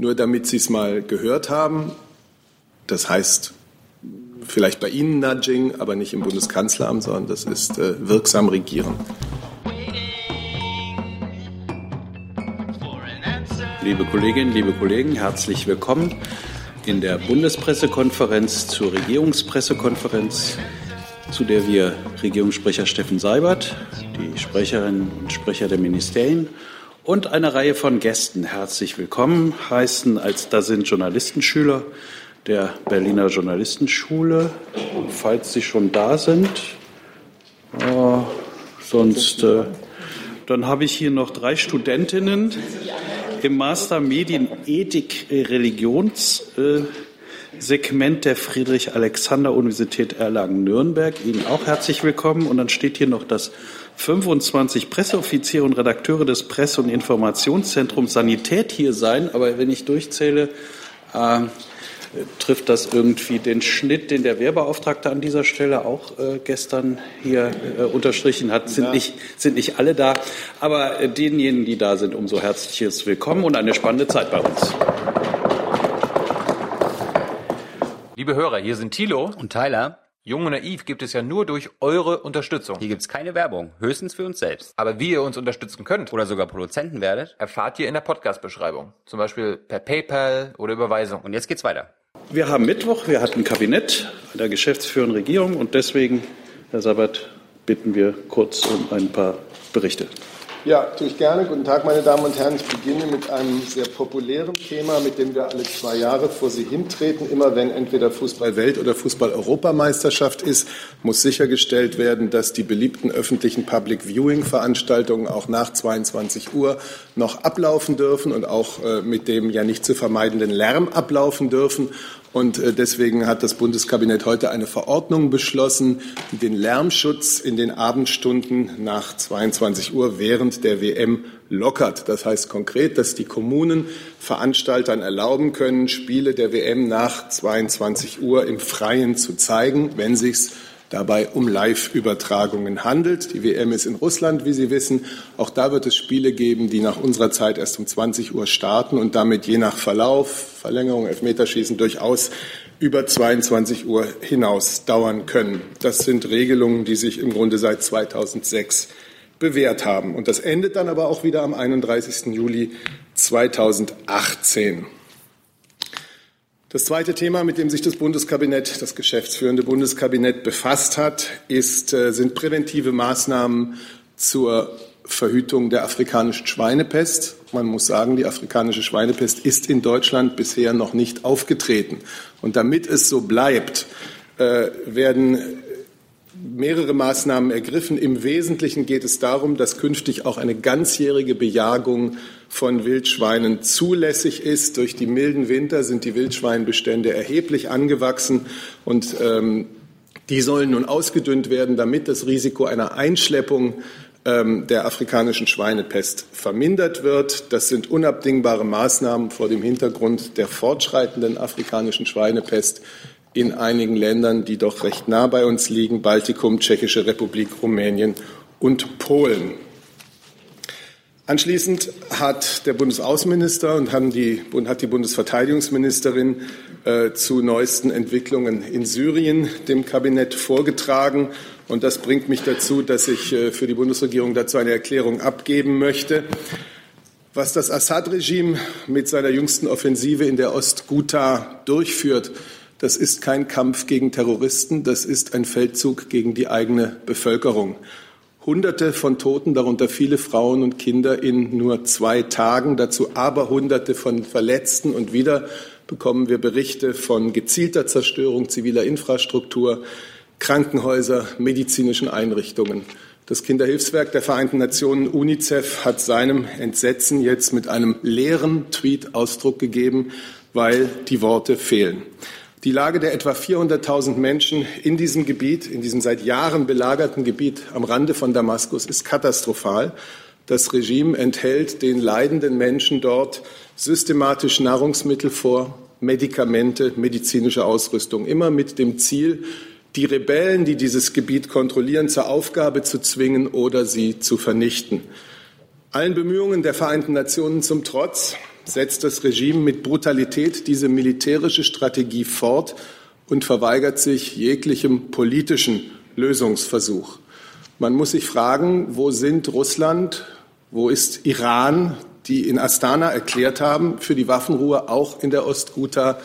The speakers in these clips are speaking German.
Nur damit Sie es mal gehört haben, das heißt vielleicht bei Ihnen Nudging, aber nicht im Bundeskanzleramt, sondern das ist äh, wirksam regieren. Liebe Kolleginnen, liebe Kollegen, herzlich willkommen in der Bundespressekonferenz zur Regierungspressekonferenz, zu der wir Regierungssprecher Steffen Seibert, die Sprecherinnen und Sprecher der Ministerien und eine Reihe von Gästen herzlich willkommen heißen. Als da sind Journalistenschüler der Berliner Journalistenschule, falls sie schon da sind. Äh, sonst, äh, dann habe ich hier noch drei Studentinnen im Master Medienethik Religionssegment der Friedrich-Alexander-Universität Erlangen-Nürnberg. Ihnen auch herzlich willkommen. Und dann steht hier noch, dass 25 Presseoffiziere und Redakteure des Presse- und Informationszentrums Sanität hier seien. Aber wenn ich durchzähle, äh, trifft das irgendwie den Schnitt, den der Wehrbeauftragte an dieser Stelle auch äh, gestern hier äh, unterstrichen hat. Sind, ja. nicht, sind nicht alle da, aber äh, denjenigen, die da sind, umso herzliches Willkommen und eine spannende Zeit bei uns. Liebe Hörer, hier sind Thilo und Tyler. Jung und naiv gibt es ja nur durch eure Unterstützung. Hier gibt es keine Werbung, höchstens für uns selbst. Aber wie ihr uns unterstützen könnt oder sogar Produzenten werdet, erfahrt ihr in der Podcast-Beschreibung. Zum Beispiel per PayPal oder Überweisung. Und jetzt geht's weiter. Wir haben Mittwoch, wir hatten Kabinett der geschäftsführenden Regierung und deswegen, Herr Sabat, bitten wir kurz um ein paar Berichte. Ja, tue ich gerne. Guten Tag, meine Damen und Herren. Ich beginne mit einem sehr populären Thema, mit dem wir alle zwei Jahre vor Sie hintreten. Immer wenn entweder Fußball-Welt- oder Fußball-Europameisterschaft ist, muss sichergestellt werden, dass die beliebten öffentlichen Public-Viewing-Veranstaltungen auch nach 22 Uhr noch ablaufen dürfen und auch äh, mit dem ja nicht zu vermeidenden Lärm ablaufen dürfen. Und äh, deswegen hat das Bundeskabinett heute eine Verordnung beschlossen, die den Lärmschutz in den Abendstunden nach 22 Uhr während der WM lockert. Das heißt konkret, dass die Kommunen Veranstaltern erlauben können, Spiele der WM nach 22 Uhr im Freien zu zeigen, wenn sich's dabei um Live-Übertragungen handelt. Die WM ist in Russland, wie Sie wissen. Auch da wird es Spiele geben, die nach unserer Zeit erst um 20 Uhr starten und damit je nach Verlauf, Verlängerung, Elfmeterschießen durchaus über 22 Uhr hinaus dauern können. Das sind Regelungen, die sich im Grunde seit 2006 bewährt haben. Und das endet dann aber auch wieder am 31. Juli 2018. Das zweite Thema, mit dem sich das Bundeskabinett, das geschäftsführende Bundeskabinett befasst hat, ist, äh, sind präventive Maßnahmen zur Verhütung der afrikanischen Schweinepest. Man muss sagen, die afrikanische Schweinepest ist in Deutschland bisher noch nicht aufgetreten. Und damit es so bleibt, äh, werden mehrere Maßnahmen ergriffen. Im Wesentlichen geht es darum, dass künftig auch eine ganzjährige Bejagung von Wildschweinen zulässig ist. Durch die milden Winter sind die Wildschweinbestände erheblich angewachsen und ähm, die sollen nun ausgedünnt werden, damit das Risiko einer Einschleppung ähm, der afrikanischen Schweinepest vermindert wird. Das sind unabdingbare Maßnahmen vor dem Hintergrund der fortschreitenden afrikanischen Schweinepest in einigen Ländern, die doch recht nah bei uns liegen, Baltikum, Tschechische Republik, Rumänien und Polen. Anschließend hat der Bundesaußenminister und die, hat die Bundesverteidigungsministerin äh, zu neuesten Entwicklungen in Syrien dem Kabinett vorgetragen. Und das bringt mich dazu, dass ich äh, für die Bundesregierung dazu eine Erklärung abgeben möchte. Was das Assad-Regime mit seiner jüngsten Offensive in der Ostguta durchführt, das ist kein Kampf gegen Terroristen, das ist ein Feldzug gegen die eigene Bevölkerung. Hunderte von Toten, darunter viele Frauen und Kinder in nur zwei Tagen, dazu aber Hunderte von Verletzten und wieder bekommen wir Berichte von gezielter Zerstörung ziviler Infrastruktur, Krankenhäuser, medizinischen Einrichtungen. Das Kinderhilfswerk der Vereinten Nationen UNICEF hat seinem Entsetzen jetzt mit einem leeren Tweet Ausdruck gegeben, weil die Worte fehlen. Die Lage der etwa 400.000 Menschen in diesem Gebiet, in diesem seit Jahren belagerten Gebiet am Rande von Damaskus, ist katastrophal. Das Regime enthält den leidenden Menschen dort systematisch Nahrungsmittel vor, Medikamente, medizinische Ausrüstung, immer mit dem Ziel, die Rebellen, die dieses Gebiet kontrollieren, zur Aufgabe zu zwingen oder sie zu vernichten. Allen Bemühungen der Vereinten Nationen zum Trotz setzt das Regime mit Brutalität diese militärische Strategie fort und verweigert sich jeglichem politischen Lösungsversuch. Man muss sich fragen, wo sind Russland, wo ist Iran, die in Astana erklärt haben, für die Waffenruhe auch in der Ostguta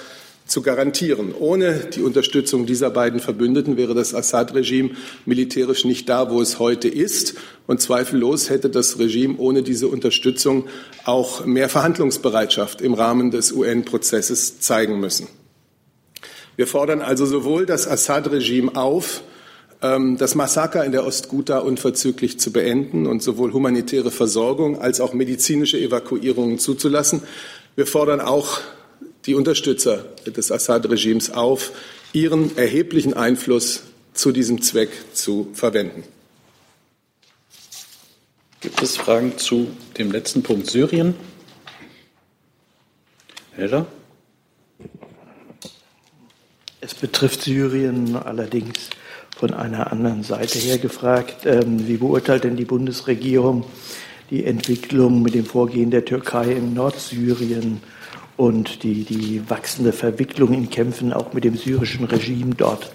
zu garantieren. Ohne die Unterstützung dieser beiden Verbündeten wäre das Assad-Regime militärisch nicht da, wo es heute ist. Und zweifellos hätte das Regime ohne diese Unterstützung auch mehr Verhandlungsbereitschaft im Rahmen des UN-Prozesses zeigen müssen. Wir fordern also sowohl das Assad-Regime auf, ähm, das Massaker in der Ostguta unverzüglich zu beenden und sowohl humanitäre Versorgung als auch medizinische Evakuierungen zuzulassen. Wir fordern auch die Unterstützer des Assad-Regimes auf, ihren erheblichen Einfluss zu diesem Zweck zu verwenden. Gibt es Fragen zu dem letzten Punkt Syrien? Heller? Es betrifft Syrien allerdings von einer anderen Seite her gefragt. Ähm, wie beurteilt denn die Bundesregierung die Entwicklung mit dem Vorgehen der Türkei in Nordsyrien und die, die wachsende Verwicklung in Kämpfen auch mit dem syrischen Regime dort?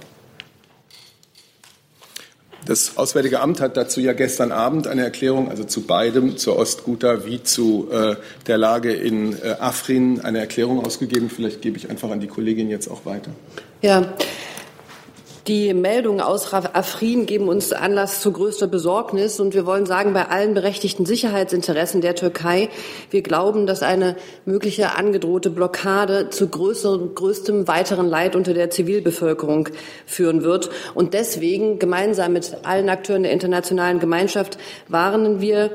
Das Auswärtige Amt hat dazu ja gestern Abend eine Erklärung, also zu beidem, zur Ostguta wie zu äh, der Lage in äh, Afrin, eine Erklärung ausgegeben. Vielleicht gebe ich einfach an die Kollegin jetzt auch weiter. Ja, die Meldungen aus Afrin geben uns Anlass zu größter Besorgnis. Und wir wollen sagen, bei allen berechtigten Sicherheitsinteressen der Türkei, wir glauben, dass eine mögliche angedrohte Blockade zu größerem, größtem weiteren Leid unter der Zivilbevölkerung führen wird. Und deswegen gemeinsam mit allen Akteuren der internationalen Gemeinschaft warnen wir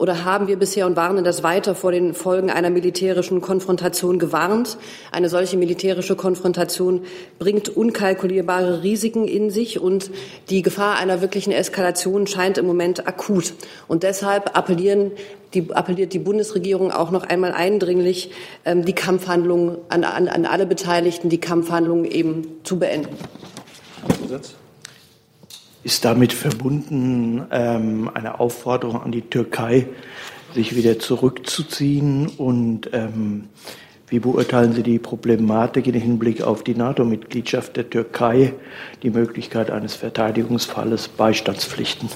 oder haben wir bisher und warnen das weiter vor den Folgen einer militärischen Konfrontation gewarnt. Eine solche militärische Konfrontation bringt unkalkulierbare Risiken in sich und die Gefahr einer wirklichen Eskalation scheint im Moment akut. Und deshalb appellieren die, appelliert die Bundesregierung auch noch einmal eindringlich, ähm, die Kampfhandlungen an, an, an alle Beteiligten, die Kampfhandlungen eben zu beenden. Zusatz? Ist damit verbunden ähm, eine Aufforderung an die Türkei, sich wieder zurückzuziehen? Und ähm, wie beurteilen Sie die Problematik im Hinblick auf die NATO-Mitgliedschaft der Türkei, die Möglichkeit eines Verteidigungsfalles, Beistandspflichten?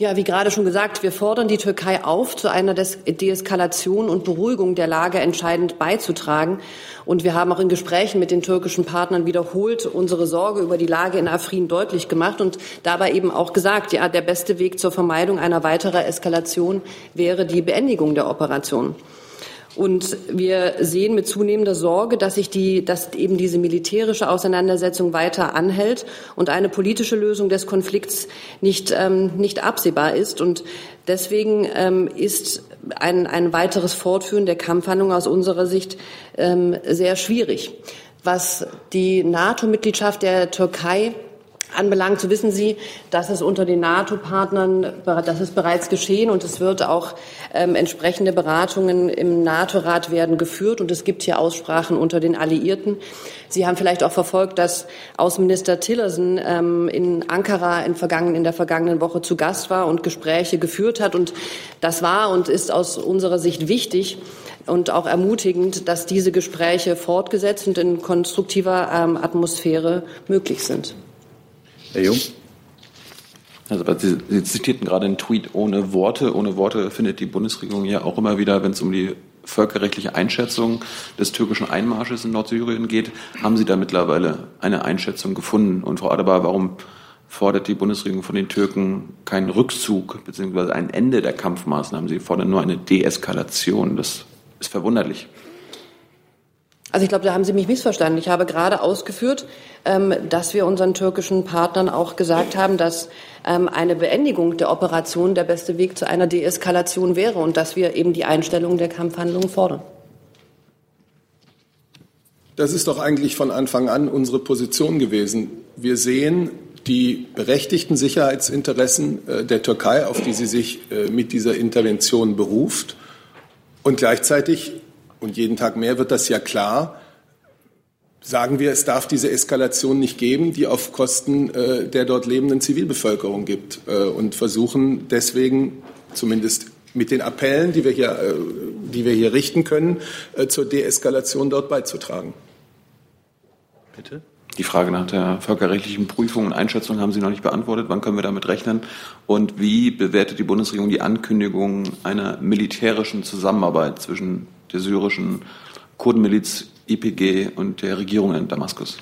Ja, wie gerade schon gesagt, wir fordern die Türkei auf, zu einer Deeskalation und Beruhigung der Lage entscheidend beizutragen. Und wir haben auch in Gesprächen mit den türkischen Partnern wiederholt unsere Sorge über die Lage in Afrin deutlich gemacht und dabei eben auch gesagt, ja, der beste Weg zur Vermeidung einer weiteren Eskalation wäre die Beendigung der Operation. Und wir sehen mit zunehmender Sorge, dass sich die, dass eben diese militärische Auseinandersetzung weiter anhält und eine politische Lösung des Konflikts nicht, ähm, nicht absehbar ist. Und deswegen ähm, ist ein, ein weiteres Fortführen der Kampfhandlungen aus unserer Sicht ähm, sehr schwierig. Was die NATO-Mitgliedschaft der Türkei anbelangt, so wissen Sie, dass es unter den NATO-Partnern, das ist bereits geschehen und es wird auch ähm, entsprechende Beratungen im NATO-Rat werden geführt und es gibt hier Aussprachen unter den Alliierten. Sie haben vielleicht auch verfolgt, dass Außenminister Tillerson ähm, in Ankara in, vergangen, in der vergangenen Woche zu Gast war und Gespräche geführt hat und das war und ist aus unserer Sicht wichtig, und auch ermutigend, dass diese Gespräche fortgesetzt und in konstruktiver ähm, Atmosphäre möglich sind. Herr Jung. Also Sie, zitierten gerade einen Tweet ohne Worte. Ohne Worte findet die Bundesregierung ja auch immer wieder, wenn es um die völkerrechtliche Einschätzung des türkischen Einmarsches in Nordsyrien geht. Haben Sie da mittlerweile eine Einschätzung gefunden? Und Frau Adebar, warum fordert die Bundesregierung von den Türken keinen Rückzug bzw. ein Ende der Kampfmaßnahmen? Sie fordern nur eine Deeskalation. Das ist verwunderlich. Also ich glaube, da haben Sie mich missverstanden. Ich habe gerade ausgeführt, ähm, dass wir unseren türkischen Partnern auch gesagt haben, dass ähm, eine Beendigung der Operation der beste Weg zu einer Deeskalation wäre und dass wir eben die Einstellung der Kampfhandlungen fordern. Das ist doch eigentlich von Anfang an unsere Position gewesen. Wir sehen die berechtigten Sicherheitsinteressen äh, der Türkei, auf die sie sich äh, mit dieser Intervention beruft. Und gleichzeitig und jeden Tag mehr wird das ja klar, sagen wir, es darf diese Eskalation nicht geben, die auf Kosten äh, der dort lebenden Zivilbevölkerung gibt äh, und versuchen deswegen zumindest mit den Appellen, die wir hier, äh, die wir hier richten können, äh, zur Deeskalation dort beizutragen. Bitte? Die Frage nach der völkerrechtlichen Prüfung und Einschätzung haben Sie noch nicht beantwortet. Wann können wir damit rechnen? Und wie bewertet die Bundesregierung die Ankündigung einer militärischen Zusammenarbeit zwischen der syrischen Kurdenmiliz IPG und der Regierung in Damaskus?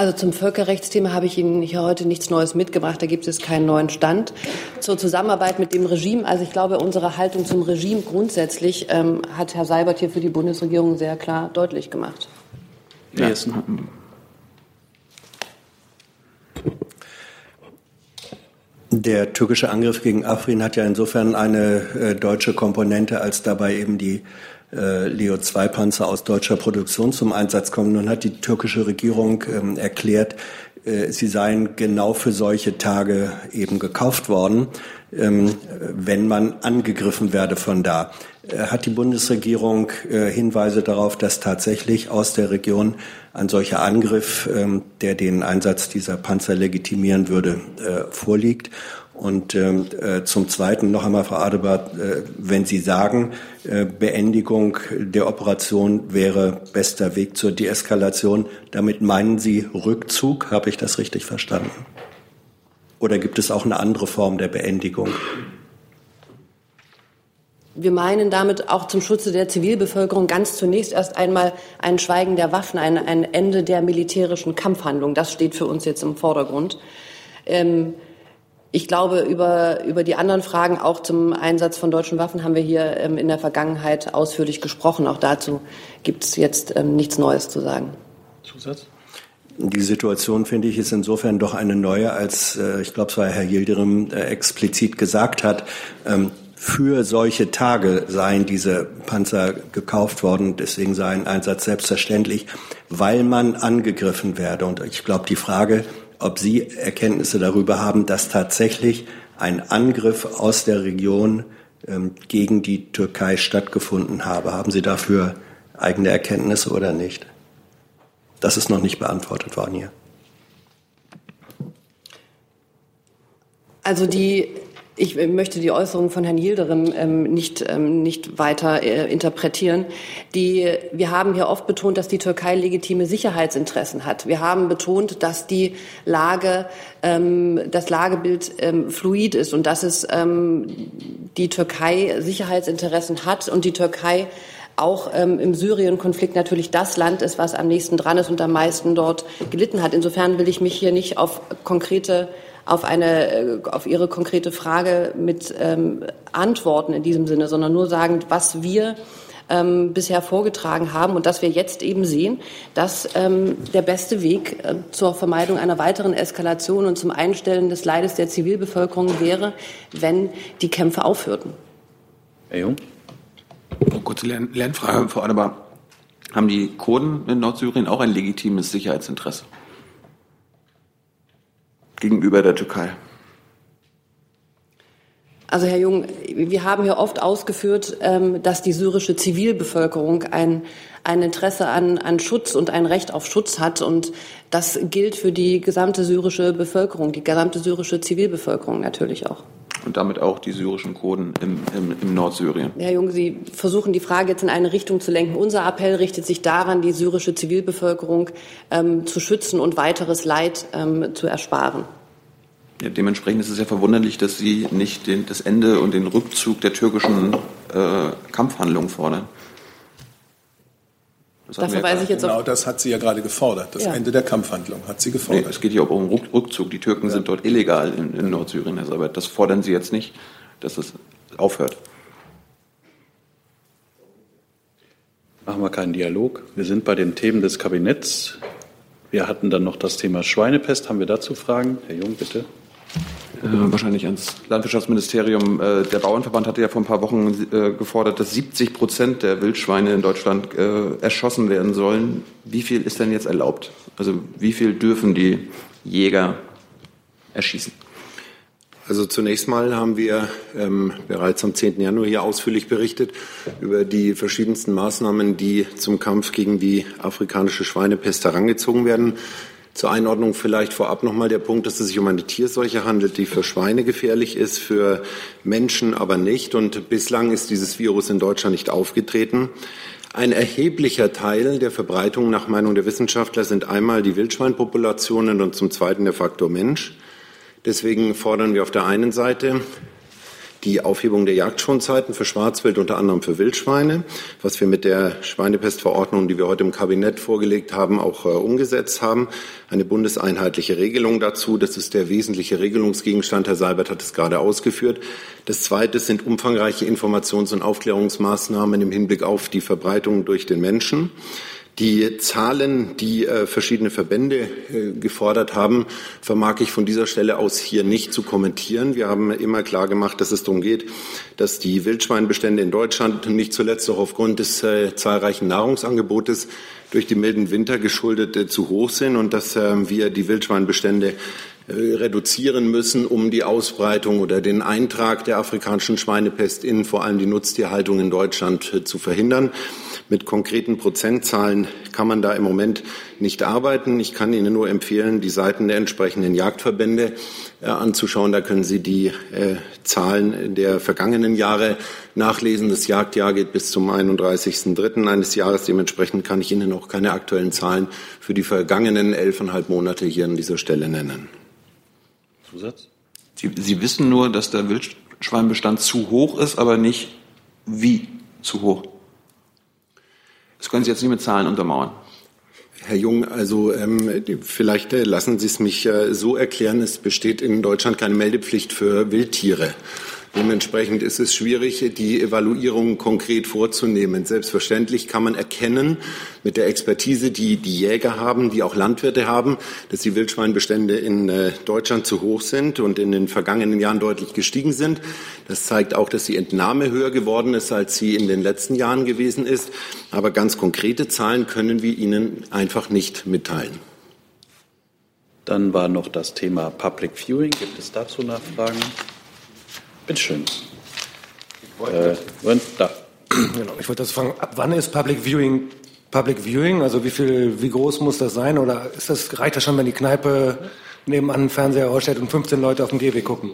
Also zum Völkerrechtsthema habe ich Ihnen hier heute nichts Neues mitgebracht. Da gibt es keinen neuen Stand. Zur Zusammenarbeit mit dem Regime. Also ich glaube, unsere Haltung zum Regime grundsätzlich ähm, hat Herr Seibert hier für die Bundesregierung sehr klar deutlich gemacht. Ja. Der türkische Angriff gegen Afrin hat ja insofern eine äh, deutsche Komponente, als dabei eben die äh, Leo-2-Panzer aus deutscher Produktion zum Einsatz kommen. Nun hat die türkische Regierung ähm, erklärt, äh, sie seien genau für solche Tage eben gekauft worden, ähm, wenn man angegriffen werde von da. Äh, hat die Bundesregierung äh, Hinweise darauf, dass tatsächlich aus der Region ein solcher Angriff, ähm, der den Einsatz dieser Panzer legitimieren würde, äh, vorliegt? Und ähm, äh, zum Zweiten noch einmal, Frau Adebart, wenn Sie sagen, Beendigung der Operation wäre bester Weg zur Deeskalation, damit meinen Sie Rückzug? Habe ich das richtig verstanden? Oder gibt es auch eine andere Form der Beendigung? Wir meinen damit auch zum Schutze der Zivilbevölkerung ganz zunächst erst einmal ein Schweigen der Waffen, ein, ein Ende der militärischen Kampfhandlung. Das steht für uns jetzt im Vordergrund. Ähm, ich glaube, über, über die anderen Fragen, auch zum Einsatz von deutschen Waffen, haben wir hier ähm, in der Vergangenheit ausführlich gesprochen. Auch dazu gibt es jetzt ähm, nichts Neues zu sagen. Zusatz? Die Situation, finde ich, ist insofern doch eine neue, als äh, ich glaube, es war Herr Yildirim äh, explizit gesagt hat, ähm, für solche Tage seien diese Panzer gekauft worden. Deswegen sei ein Einsatz selbstverständlich, weil man angegriffen werde. Und ich glaube, die Frage, ob Sie Erkenntnisse darüber haben, dass tatsächlich ein Angriff aus der Region ähm, gegen die Türkei stattgefunden habe. Haben Sie dafür eigene Erkenntnisse oder nicht? Das ist noch nicht beantwortet worden hier. Also die ich möchte die Äußerung von Herrn Yildirim ähm, nicht, ähm, nicht weiter äh, interpretieren. Die, wir haben hier oft betont, dass die Türkei legitime Sicherheitsinteressen hat. Wir haben betont, dass die Lage, ähm, das Lagebild ähm, fluid ist und dass es ähm, die Türkei Sicherheitsinteressen hat und die Türkei auch ähm, im Syrien-Konflikt natürlich das Land ist, was am nächsten dran ist und am meisten dort gelitten hat. Insofern will ich mich hier nicht auf konkrete auf eine, äh, auf Ihre konkrete Frage mit ähm, Antworten in diesem Sinne, sondern nur sagen, was wir ähm, bisher vorgetragen haben und dass wir jetzt eben sehen, dass ähm, der beste Weg äh, zur Vermeidung einer weiteren Eskalation und zum Einstellen des Leides der Zivilbevölkerung wäre, wenn die Kämpfe aufhörten. Herr Jung. Kurze Lern Lernfrage, Frau Adebar. Haben die Kurden in Nordsyrien auch ein legitimes Sicherheitsinteresse? Gegenüber der Türkei? Also Herr Jung, wir haben hier oft ausgeführt, ähm, dass die syrische Zivilbevölkerung ein, ein Interesse an, an Schutz und ein Recht auf Schutz hat. Und das gilt für die gesamte syrische Bevölkerung, die gesamte syrische Zivilbevölkerung natürlich auch. Und damit auch die syrischen Kurden im, im, im Nordsyrien. Herr Jung, Sie versuchen die Frage jetzt in eine Richtung zu lenken. Unser Appell richtet sich daran, die syrische Zivilbevölkerung ähm, zu schützen und weiteres Leid ähm, zu ersparen. Ja, dementsprechend ist es ja verwunderlich, dass Sie nicht den, das Ende und den Rückzug der türkischen äh, Kampfhandlungen fordern. Da verweise ich jetzt genau das hat sie ja gerade gefordert. Das ja. Ende der Kampfhandlung hat sie gefordert. Nee, es geht hier auch um Rückzug. Die Türken ja. sind dort illegal in, in Nordsyrien, Herr Seibert. Das fordern Sie jetzt nicht, dass es aufhört. Machen wir keinen Dialog. Wir sind bei den Themen des Kabinetts. Wir hatten dann noch das Thema Schweinepest. Haben wir dazu Fragen? Herr Jung, bitte. Äh, wahrscheinlich ans Landwirtschaftsministerium. Äh, der Bauernverband hatte ja vor ein paar Wochen äh, gefordert, dass 70 Prozent der Wildschweine in Deutschland erschossen werden sollen. Wie viel ist denn jetzt erlaubt? Also wie viel dürfen die Jäger erschießen? Also zunächst mal haben wir ähm, bereits am 10. Januar hier ausführlich berichtet über die verschiedensten Maßnahmen, die zum Kampf gegen die afrikanische Schweinepest herangezogen werden. Zur Einordnung vielleicht vorab nochmal der Punkt, dass es sich um eine Tierseuche handelt, die für Schweine gefährlich ist, für Menschen aber nicht. Und bislang ist dieses Virus in Deutschland nicht aufgetreten. Ein erheblicher Teil der Verbreitung nach Meinung der Wissenschaftler sind einmal die Wildschweinpopulationen und zum Zweiten der Faktor Mensch. Deswegen fordern wir auf der einen Seite die Aufhebung der Jagdschonzeiten für Schwarzwild, unter anderem für Wildschweine, was wir mit der Schweinepestverordnung, die wir heute im Kabinett vorgelegt haben, auch äh, umgesetzt haben. Eine bundeseinheitliche Regelung dazu. Das ist der wesentliche Regelungsgegenstand. Herr Seibert hat es gerade ausgeführt. Das Zweite sind umfangreiche Informations- und Aufklärungsmaßnahmen im Hinblick auf die Verbreitung durch den Menschen. Die Zahlen, die äh, verschiedene Verbände äh, gefordert haben, vermag ich von dieser Stelle aus hier nicht zu kommentieren. Wir haben immer klar gemacht, dass es darum geht, dass die Wildschweinbestände in Deutschland nicht zuletzt auch aufgrund des äh, zahlreichen Nahrungsangebotes durch die milden Winter geschuldet zu hoch sind und dass äh, wir die Wildschweinbestände reduzieren müssen, um die Ausbreitung oder den Eintrag der afrikanischen Schweinepest in vor allem die Nutztierhaltung in Deutschland zu verhindern. Mit konkreten Prozentzahlen kann man da im Moment nicht arbeiten. Ich kann Ihnen nur empfehlen, die Seiten der entsprechenden Jagdverbände äh, anzuschauen. Da können Sie die äh, Zahlen der vergangenen Jahre nachlesen. Das Jagdjahr geht bis zum 31.03. eines Jahres. Dementsprechend kann ich Ihnen auch keine aktuellen Zahlen für die vergangenen elfeinhalb Monate hier an dieser Stelle nennen. Zusatz? Sie, Sie wissen nur, dass der Wildschweinbestand zu hoch ist, aber nicht wie zu hoch. Das können Sie jetzt nicht mit Zahlen untermauern. Herr Jung, also ähm, vielleicht äh, lassen Sie es mich äh, so erklären, es besteht in Deutschland keine Meldepflicht für Wildtiere. Dementsprechend ist es schwierig, die Evaluierung konkret vorzunehmen. Selbstverständlich kann man erkennen, mit der Expertise, die die Jäger haben, die auch Landwirte haben, dass die Wildschweinbestände in äh, Deutschland zu hoch sind und in den vergangenen Jahren deutlich gestiegen sind. Das zeigt auch, dass die Entnahme höher geworden ist, als sie in den letzten Jahren gewesen ist. Aber ganz konkrete Zahlen können wir Ihnen einfach nicht mitteilen. Dann war noch das Thema Public Viewing. Gibt es dazu Nachfragen? Bitte schön. Äh, da. Genau, ich wollte das fragen, ab wann ist Public Viewing Public Viewing? Also wie viel, wie groß muss das sein? Oder ist das, reicht das schon, wenn die Kneipe nebenan einen Fernseher ausstellt und 15 Leute auf dem GW gucken?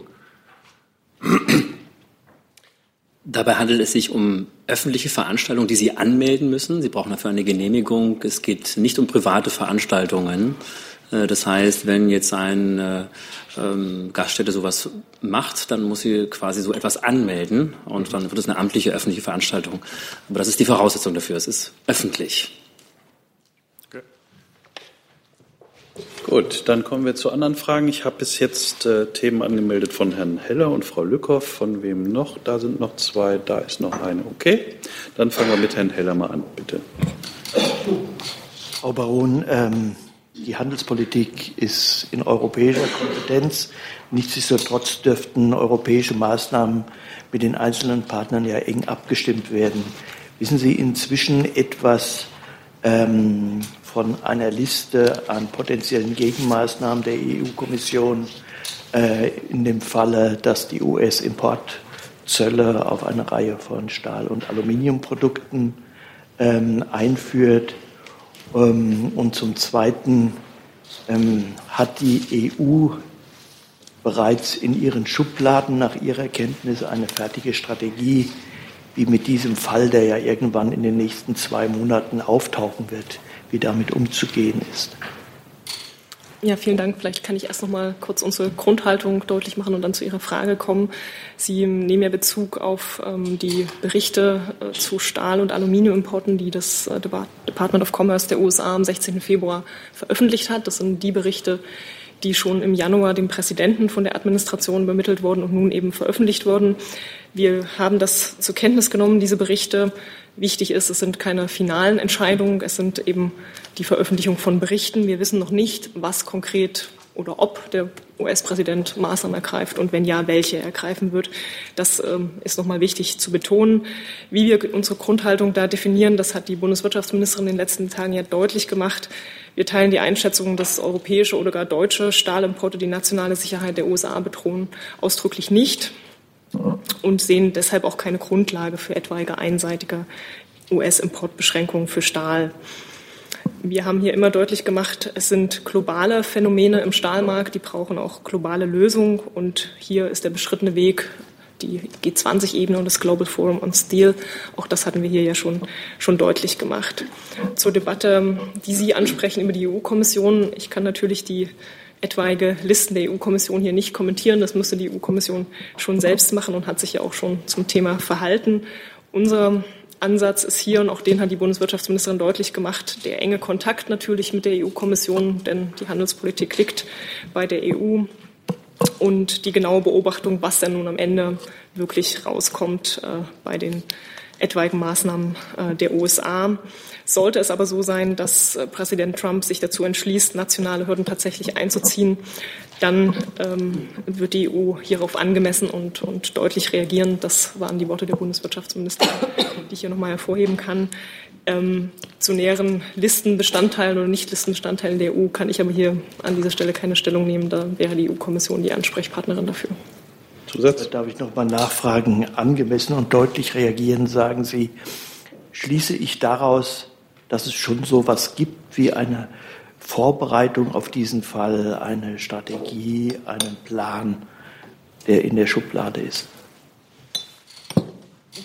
Dabei handelt es sich um öffentliche Veranstaltungen, die Sie anmelden müssen. Sie brauchen dafür eine Genehmigung. Es geht nicht um private Veranstaltungen. Äh, das heißt, wenn jetzt ein äh, ähm, Gaststätte sowas macht, dann muss sie quasi so etwas anmelden und dann wird es eine amtliche öffentliche Veranstaltung. Aber das ist die Voraussetzung dafür. Es ist öffentlich. Okay. Gut, dann kommen wir zu anderen Fragen. Ich habe bis jetzt äh, Themen angemeldet von Herrn Heller und Frau Lückhoff. Von wem noch? Da sind noch zwei, da ist noch eine. Okay, dann fangen wir mit Herrn Heller mal an, bitte. Frau Baron, ähm die Handelspolitik ist in europäischer Kompetenz. Nichtsdestotrotz dürften europäische Maßnahmen mit den einzelnen Partnern ja eng abgestimmt werden. Wissen Sie inzwischen etwas ähm, von einer Liste an potenziellen Gegenmaßnahmen der EU-Kommission äh, in dem Falle, dass die US-Importzölle auf eine Reihe von Stahl- und Aluminiumprodukten ähm, einführt? Ähm, und zum Zweiten ähm, hat die EU bereits in ihren Schubladen nach ihrer Kenntnis eine fertige Strategie, wie mit diesem Fall, der ja irgendwann in den nächsten zwei Monaten auftauchen wird, wie damit umzugehen ist. Ja, vielen Dank. Vielleicht kann ich erst noch mal kurz unsere Grundhaltung deutlich machen und dann zu Ihrer Frage kommen. Sie nehmen ja Bezug auf ähm, die Berichte äh, zu Stahl- und Aluminiumimporten, die das äh, Department of Commerce der USA am 16. Februar veröffentlicht hat. Das sind die Berichte, die schon im Januar dem Präsidenten von der Administration übermittelt wurden und nun eben veröffentlicht wurden. Wir haben das zur Kenntnis genommen, diese Berichte. Wichtig ist, es sind keine finalen Entscheidungen, es sind eben die Veröffentlichung von Berichten. Wir wissen noch nicht, was konkret oder ob der US-Präsident Maßnahmen ergreift und wenn ja, welche er ergreifen wird. Das ähm, ist nochmal wichtig zu betonen. Wie wir unsere Grundhaltung da definieren, das hat die Bundeswirtschaftsministerin in den letzten Tagen ja deutlich gemacht. Wir teilen die Einschätzung, dass europäische oder gar deutsche Stahlimporte die nationale Sicherheit der USA bedrohen, ausdrücklich nicht und sehen deshalb auch keine Grundlage für etwaige einseitige US-Importbeschränkungen für Stahl. wir haben hier immer deutlich gemacht, es sind globale Phänomene im Stahlmarkt, die brauchen auch globale Lösungen. Und hier ist der beschrittene Weg die G20-Ebene und das Global Forum on Steel. Auch das hatten wir hier ja schon, schon deutlich gemacht. Zur Debatte, die Sie ansprechen über die EU-Kommission. Ich kann natürlich die etwaige Listen der EU-Kommission hier nicht kommentieren. Das müsste die EU-Kommission schon selbst machen und hat sich ja auch schon zum Thema verhalten. Unser Ansatz ist hier, und auch den hat die Bundeswirtschaftsministerin deutlich gemacht, der enge Kontakt natürlich mit der EU-Kommission, denn die Handelspolitik liegt bei der EU und die genaue Beobachtung, was denn nun am Ende wirklich rauskommt äh, bei den etwaigen Maßnahmen äh, der USA. Sollte es aber so sein, dass äh, Präsident Trump sich dazu entschließt, nationale Hürden tatsächlich einzuziehen, dann ähm, wird die EU hierauf angemessen und, und deutlich reagieren. Das waren die Worte der Bundeswirtschaftsministerin, die ich hier nochmal hervorheben kann. Ähm, zu näheren Listenbestandteilen oder Nicht-Listenbestandteilen der EU kann ich aber hier an dieser Stelle keine Stellung nehmen. Da wäre die EU-Kommission die Ansprechpartnerin dafür. Zusatz? Darf ich noch mal nachfragen? Angemessen und deutlich reagieren, sagen Sie. Schließe ich daraus, dass es schon so etwas gibt wie eine Vorbereitung auf diesen Fall, eine Strategie, einen Plan, der in der Schublade ist?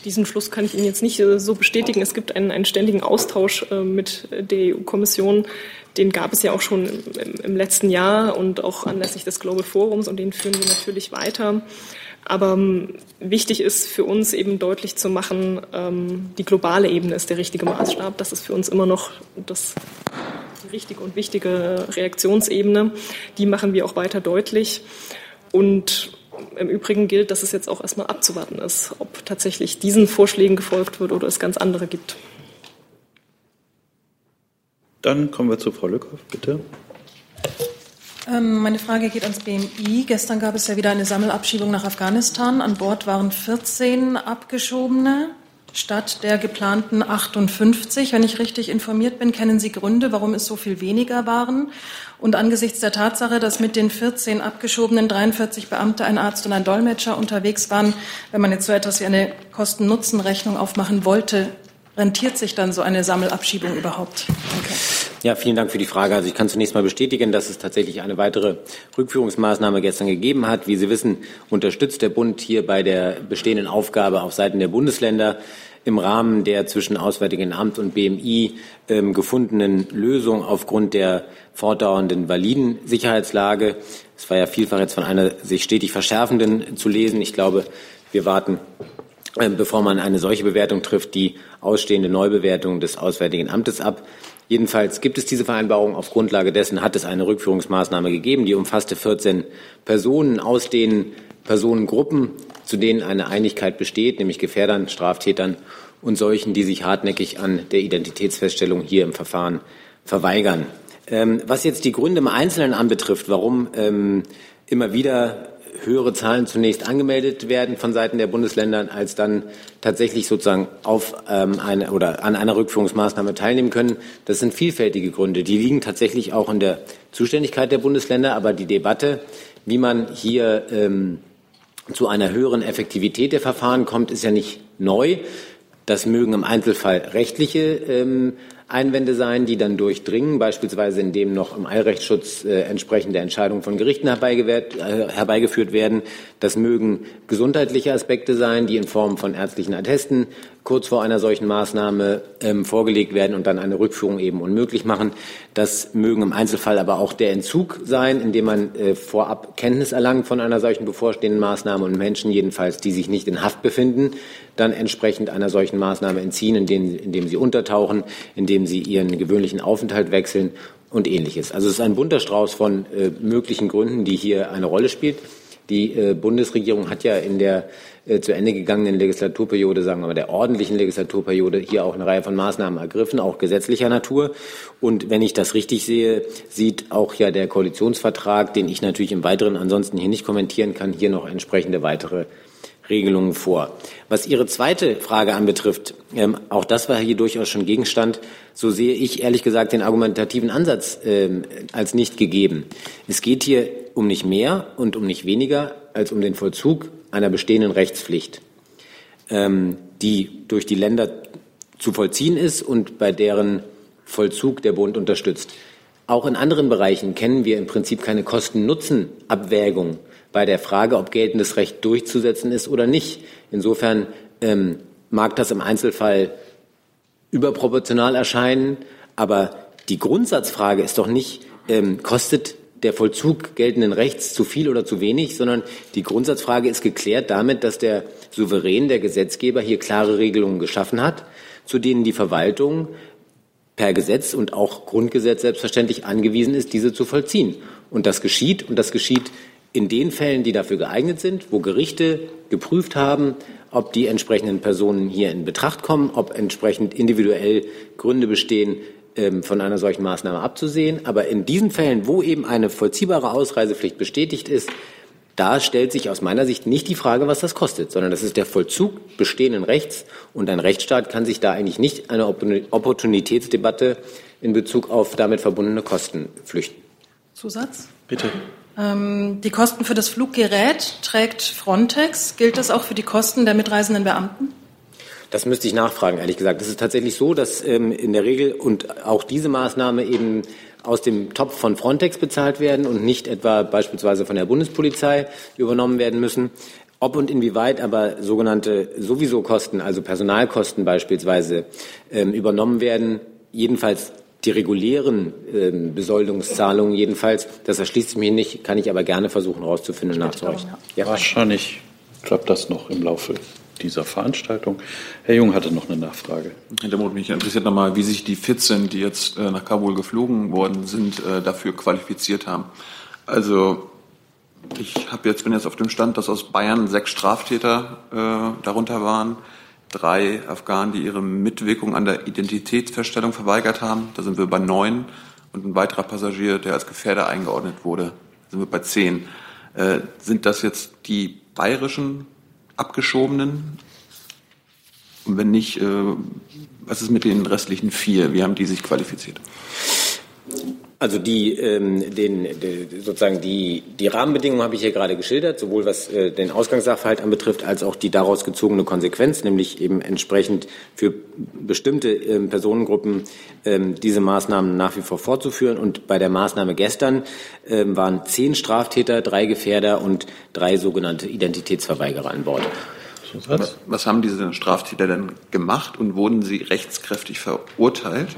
Diesen Schluss kann ich Ihnen jetzt nicht äh, so bestätigen. Es gibt einen, einen ständigen Austausch äh, mit der EU-Kommission. Den gab es ja auch schon im, im, letzten Jahr und auch anlässlich des Global Forums und den führen wir natürlich weiter. Aber ähm, wichtig ist für uns eben deutlich zu machen, ähm, die globale Ebene ist der richtige Maßstab. Das ist für uns immer noch das, richtige und wichtige Reaktionsebene. Die machen wir auch weiter deutlich. Und im Übrigen gilt, dass es jetzt auch erstmal abzuwarten ist, ob tatsächlich diesen Vorschlägen gefolgt wird oder es ganz andere gibt. Dann kommen wir zu Frau Lückhoff, bitte. Ähm, meine Frage geht ans BMI. Gestern gab es ja wieder eine Sammelabschiebung nach Afghanistan. An Bord waren 14 Abgeschobene statt der geplanten 58. Wenn ich richtig informiert bin, kennen Sie Gründe, warum es so viel weniger waren? Und angesichts der Tatsache, dass mit den 14 abgeschobenen 43 Beamte, ein Arzt und ein Dolmetscher unterwegs waren, wenn man jetzt so etwas wie eine Kosten-Nutzen-Rechnung aufmachen wollte, rentiert sich dann so eine Sammelabschiebung überhaupt? Danke. Ja, vielen Dank für die Frage. Also ich kann zunächst mal bestätigen, dass es tatsächlich eine weitere Rückführungsmaßnahme gestern gegeben hat. Wie Sie wissen, unterstützt der Bund hier bei der bestehenden Aufgabe auf Seiten der Bundesländer im Rahmen der zwischen Auswärtigen Amt und BMI ähm, gefundenen Lösung aufgrund der fortdauernden validen Sicherheitslage. Es war ja vielfach jetzt von einer sich stetig verschärfenden zu lesen. Ich glaube, wir warten bevor man eine solche Bewertung trifft, die ausstehende Neubewertung des Auswärtigen Amtes ab. Jedenfalls gibt es diese Vereinbarung. Auf Grundlage dessen hat es eine Rückführungsmaßnahme gegeben, die umfasste 14 Personen aus den Personengruppen, zu denen eine Einigkeit besteht, nämlich Gefährdern, Straftätern und solchen, die sich hartnäckig an der Identitätsfeststellung hier im Verfahren verweigern. Ähm, was jetzt die Gründe im Einzelnen anbetrifft, warum ähm, immer wieder höhere Zahlen zunächst angemeldet werden von Seiten der Bundesländer, als dann tatsächlich sozusagen auf ähm, eine oder an einer Rückführungsmaßnahme teilnehmen können. Das sind vielfältige Gründe. Die liegen tatsächlich auch in der Zuständigkeit der Bundesländer, aber die Debatte, wie man hier ähm, zu einer höheren Effektivität der Verfahren kommt, ist ja nicht neu. Das mögen im Einzelfall rechtliche ähm, Einwände sein, die dann durchdringen, beispielsweise indem noch im Eilrechtsschutz äh, entsprechende Entscheidungen von Gerichten äh, herbeigeführt werden. Das mögen gesundheitliche Aspekte sein, die in Form von ärztlichen Attesten kurz vor einer solchen Maßnahme ähm, vorgelegt werden und dann eine Rückführung eben unmöglich machen. Das mögen im Einzelfall aber auch der Entzug sein, indem man äh, vorab Kenntnis erlangt von einer solchen bevorstehenden Maßnahme und Menschen jedenfalls, die sich nicht in Haft befinden, dann entsprechend einer solchen Maßnahme entziehen, indem, indem sie untertauchen, indem sie ihren gewöhnlichen Aufenthalt wechseln und ähnliches. Also es ist ein bunter Strauß von äh, möglichen Gründen, die hier eine Rolle spielt. Die äh, Bundesregierung hat ja in der zu Ende gegangenen Legislaturperiode, sagen wir mal, der ordentlichen Legislaturperiode hier auch eine Reihe von Maßnahmen ergriffen, auch gesetzlicher Natur. Und wenn ich das richtig sehe, sieht auch ja der Koalitionsvertrag, den ich natürlich im Weiteren ansonsten hier nicht kommentieren kann, hier noch entsprechende weitere Regelungen vor. Was Ihre zweite Frage anbetrifft, ähm, auch das war hier durchaus schon Gegenstand, so sehe ich ehrlich gesagt den argumentativen Ansatz ähm, als nicht gegeben. Es geht hier um nicht mehr und um nicht weniger als um den Vollzug einer bestehenden Rechtspflicht, ähm, die durch die Länder zu vollziehen ist und bei deren Vollzug der Bund unterstützt. Auch in anderen Bereichen kennen wir im Prinzip keine Kosten-Nutzen-Abwägung bei der Frage, ob geltendes Recht durchzusetzen ist oder nicht. Insofern ähm, mag das im Einzelfall überproportional erscheinen, aber die Grundsatzfrage ist doch nicht, ähm, kostet der Vollzug geltenden Rechts zu viel oder zu wenig, sondern die Grundsatzfrage ist geklärt damit, dass der Souverän, der Gesetzgeber, hier klare Regelungen geschaffen hat, zu denen die Verwaltung per Gesetz und auch Grundgesetz selbstverständlich angewiesen ist, diese zu vollziehen. Und das geschieht, und das geschieht in den Fällen, die dafür geeignet sind, wo Gerichte geprüft haben, ob die entsprechenden Personen hier in Betracht kommen, ob entsprechend individuell Gründe bestehen, von einer solchen Maßnahme abzusehen. Aber in diesen Fällen, wo eben eine vollziehbare Ausreisepflicht bestätigt ist, da stellt sich aus meiner Sicht nicht die Frage, was das kostet, sondern das ist der Vollzug bestehenden Rechts. Und ein Rechtsstaat kann sich da eigentlich nicht eine Opportunitätsdebatte in Bezug auf damit verbundene Kosten flüchten. Zusatz? Bitte. Ähm, die Kosten für das Fluggerät trägt Frontex. Gilt das auch für die Kosten der mitreisenden Beamten? Das müsste ich nachfragen, ehrlich gesagt. Es ist tatsächlich so, dass ähm, in der Regel und auch diese Maßnahme eben aus dem Topf von Frontex bezahlt werden und nicht etwa beispielsweise von der Bundespolizei übernommen werden müssen. Ob und inwieweit aber sogenannte sowieso Kosten, also Personalkosten beispielsweise, ähm, übernommen werden, jedenfalls die regulären äh, Besoldungszahlungen jedenfalls, das erschließt sich mir nicht, kann ich aber gerne versuchen herauszufinden und nachzureichen. Ja. Wahrscheinlich klappt das noch im Laufe dieser Veranstaltung. Herr Jung hatte noch eine Nachfrage. Herr Demuth, mich interessiert nochmal, wie sich die 14, die jetzt äh, nach Kabul geflogen worden sind, äh, dafür qualifiziert haben. Also ich habe jetzt bin jetzt auf dem Stand, dass aus Bayern sechs Straftäter äh, darunter waren drei Afghanen, die ihre Mitwirkung an der Identitätsfeststellung verweigert haben. Da sind wir bei neun. Und ein weiterer Passagier, der als Gefährder eingeordnet wurde, da sind wir bei zehn. Äh, sind das jetzt die bayerischen Abgeschobenen? Und wenn nicht, äh, was ist mit den restlichen vier? Wie haben die sich qualifiziert? Also die, ähm, den, die, sozusagen die, die Rahmenbedingungen habe ich hier gerade geschildert, sowohl was äh, den Ausgangssachverhalt anbetrifft, als auch die daraus gezogene Konsequenz, nämlich eben entsprechend für bestimmte ähm, Personengruppen ähm, diese Maßnahmen nach wie vor fortzuführen. Und bei der Maßnahme gestern ähm, waren zehn Straftäter, drei Gefährder und drei sogenannte Identitätsverweigerer an Bord. Was, was haben diese Straftäter denn gemacht und wurden sie rechtskräftig verurteilt?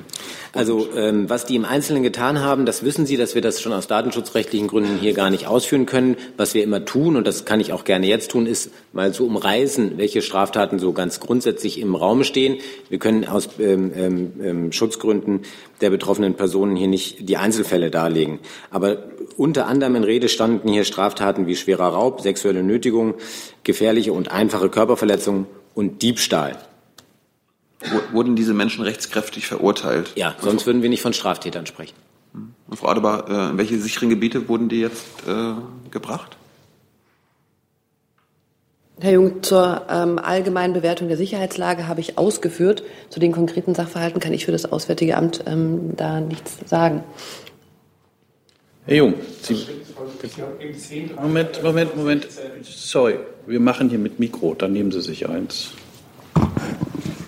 Also ähm, was die im Einzelnen getan haben, das wissen Sie, dass wir das schon aus datenschutzrechtlichen Gründen hier gar nicht ausführen können. Was wir immer tun, und das kann ich auch gerne jetzt tun, ist mal zu umreißen, welche Straftaten so ganz grundsätzlich im Raum stehen. Wir können aus ähm, ähm, ähm Schutzgründen der betroffenen Personen hier nicht die Einzelfälle darlegen. Aber unter anderem in Rede standen hier Straftaten wie schwerer Raub, sexuelle Nötigung, gefährliche und einfache Körperverletzung und Diebstahl. Wurden diese Menschen rechtskräftig verurteilt? Ja, sonst würden wir nicht von Straftätern sprechen. Und Frau Adebar, äh, in welche sicheren Gebiete wurden die jetzt äh, gebracht? Herr Jung, zur ähm, allgemeinen Bewertung der Sicherheitslage habe ich ausgeführt. Zu den konkreten Sachverhalten kann ich für das Auswärtige Amt ähm, da nichts sagen. Herr Jung, Sie, Moment, Moment, Moment. Sorry, wir machen hier mit Mikro, dann nehmen Sie sich eins.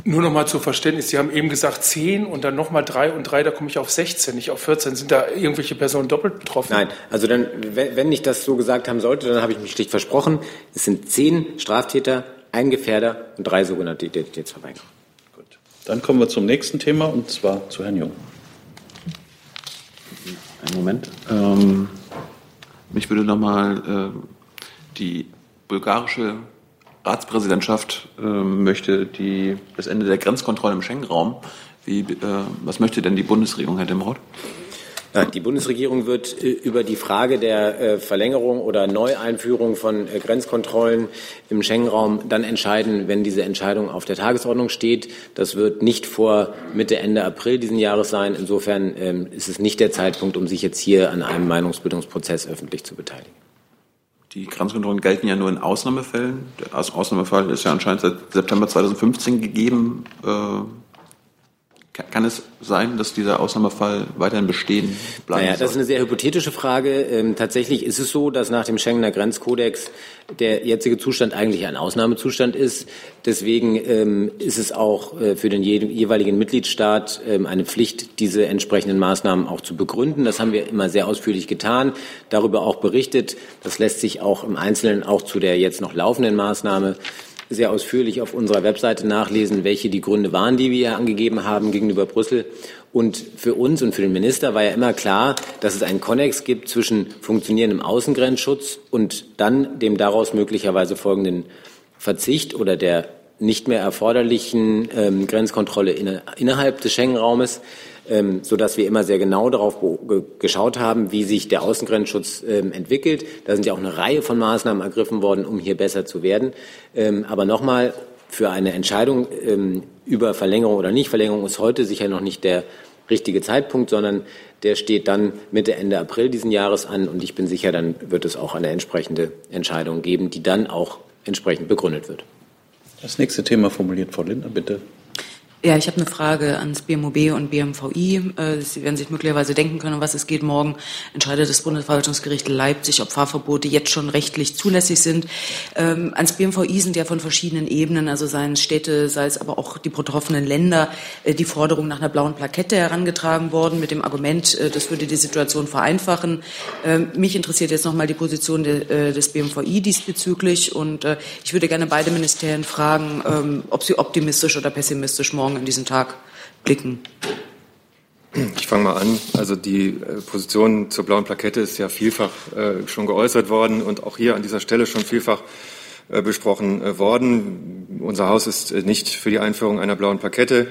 Nur noch mal zur Verständnis, Sie haben eben gesagt 10 und dann noch mal 3 und 3, da komme ich auf 16, nicht auf 14. Sind da irgendwelche Personen doppelt betroffen? Nein, also dann, wenn ich das so gesagt haben sollte, dann habe ich mich schlicht versprochen. Es sind 10 Straftäter, ein Gefährder und drei sogenannte Identitätsverweigerer. Gut. Dann kommen wir zum nächsten Thema und zwar zu Herrn Jung. Einen Moment. Ähm, mich würde noch mal äh, die bulgarische Ratspräsidentschaft äh, möchte die, das Ende der Grenzkontrolle im Schengen-Raum. Wie, äh, was möchte denn die Bundesregierung, Herr Demroth? Die Bundesregierung wird äh, über die Frage der äh, Verlängerung oder Neueinführung von äh, Grenzkontrollen im Schengen-Raum dann entscheiden, wenn diese Entscheidung auf der Tagesordnung steht. Das wird nicht vor Mitte, Ende April diesen Jahres sein. Insofern ähm, ist es nicht der Zeitpunkt, um sich jetzt hier an einem Meinungsbildungsprozess öffentlich zu beteiligen. Die Grenzkontrollen gelten ja nur in Ausnahmefällen. Der Ausnahmefall ist ja anscheinend seit September 2015 gegeben. Kann es sein, dass dieser Ausnahmefall weiterhin bestehen bleibt? Naja, das ist eine sehr hypothetische Frage. Ähm, tatsächlich ist es so, dass nach dem Schengener Grenzkodex der jetzige Zustand eigentlich ein Ausnahmezustand ist. Deswegen ähm, ist es auch äh, für den jeweiligen Mitgliedstaat ähm, eine Pflicht, diese entsprechenden Maßnahmen auch zu begründen. Das haben wir immer sehr ausführlich getan, darüber auch berichtet. Das lässt sich auch im Einzelnen auch zu der jetzt noch laufenden Maßnahme sehr ausführlich auf unserer Webseite nachlesen, welche die Gründe waren, die wir angegeben haben gegenüber Brüssel. Und für uns und für den Minister war ja immer klar, dass es einen Konnex gibt zwischen funktionierendem Außengrenzschutz und dann dem daraus möglicherweise folgenden Verzicht oder der nicht mehr erforderlichen ähm, Grenzkontrolle in, innerhalb des Schengen-Raumes ähm, sodass wir immer sehr genau darauf geschaut haben, wie sich der Außengrenzschutz ähm, entwickelt. Da sind ja auch eine Reihe von Maßnahmen ergriffen worden, um hier besser zu werden. Ähm, aber nochmal, für eine Entscheidung ähm, über Verlängerung oder Nichtverlängerung ist heute sicher noch nicht der richtige Zeitpunkt, sondern der steht dann Mitte, Ende April diesen Jahres an. Und ich bin sicher, dann wird es auch eine entsprechende Entscheidung geben, die dann auch entsprechend begründet wird. Das nächste Thema formuliert Frau Lindner, bitte. Ja, ich habe eine Frage ans BMOB und BMVI. Äh, Sie werden sich möglicherweise denken können, um was es geht. Morgen entscheidet das Bundesverwaltungsgericht Leipzig, ob Fahrverbote jetzt schon rechtlich zulässig sind. Ähm, ans BMVI sind ja von verschiedenen Ebenen, also seien es Städte, sei es aber auch die betroffenen Länder, äh, die Forderung nach einer blauen Plakette herangetragen worden mit dem Argument, äh, das würde die Situation vereinfachen. Ähm, mich interessiert jetzt nochmal die Position de, des BMVI diesbezüglich und ich würde gerne beide Ministerien fragen, ähm, ob sie optimistisch oder pessimistisch morgen morgen in diesen Tag blicken? Ich fange mal an. Also die äh, Position zur blauen Plakette ist ja vielfach äh, schon geäußert worden und auch hier an dieser Stelle schon vielfach äh, besprochen worden. Unser Haus ist nicht für die Einführung einer blauen Plakette.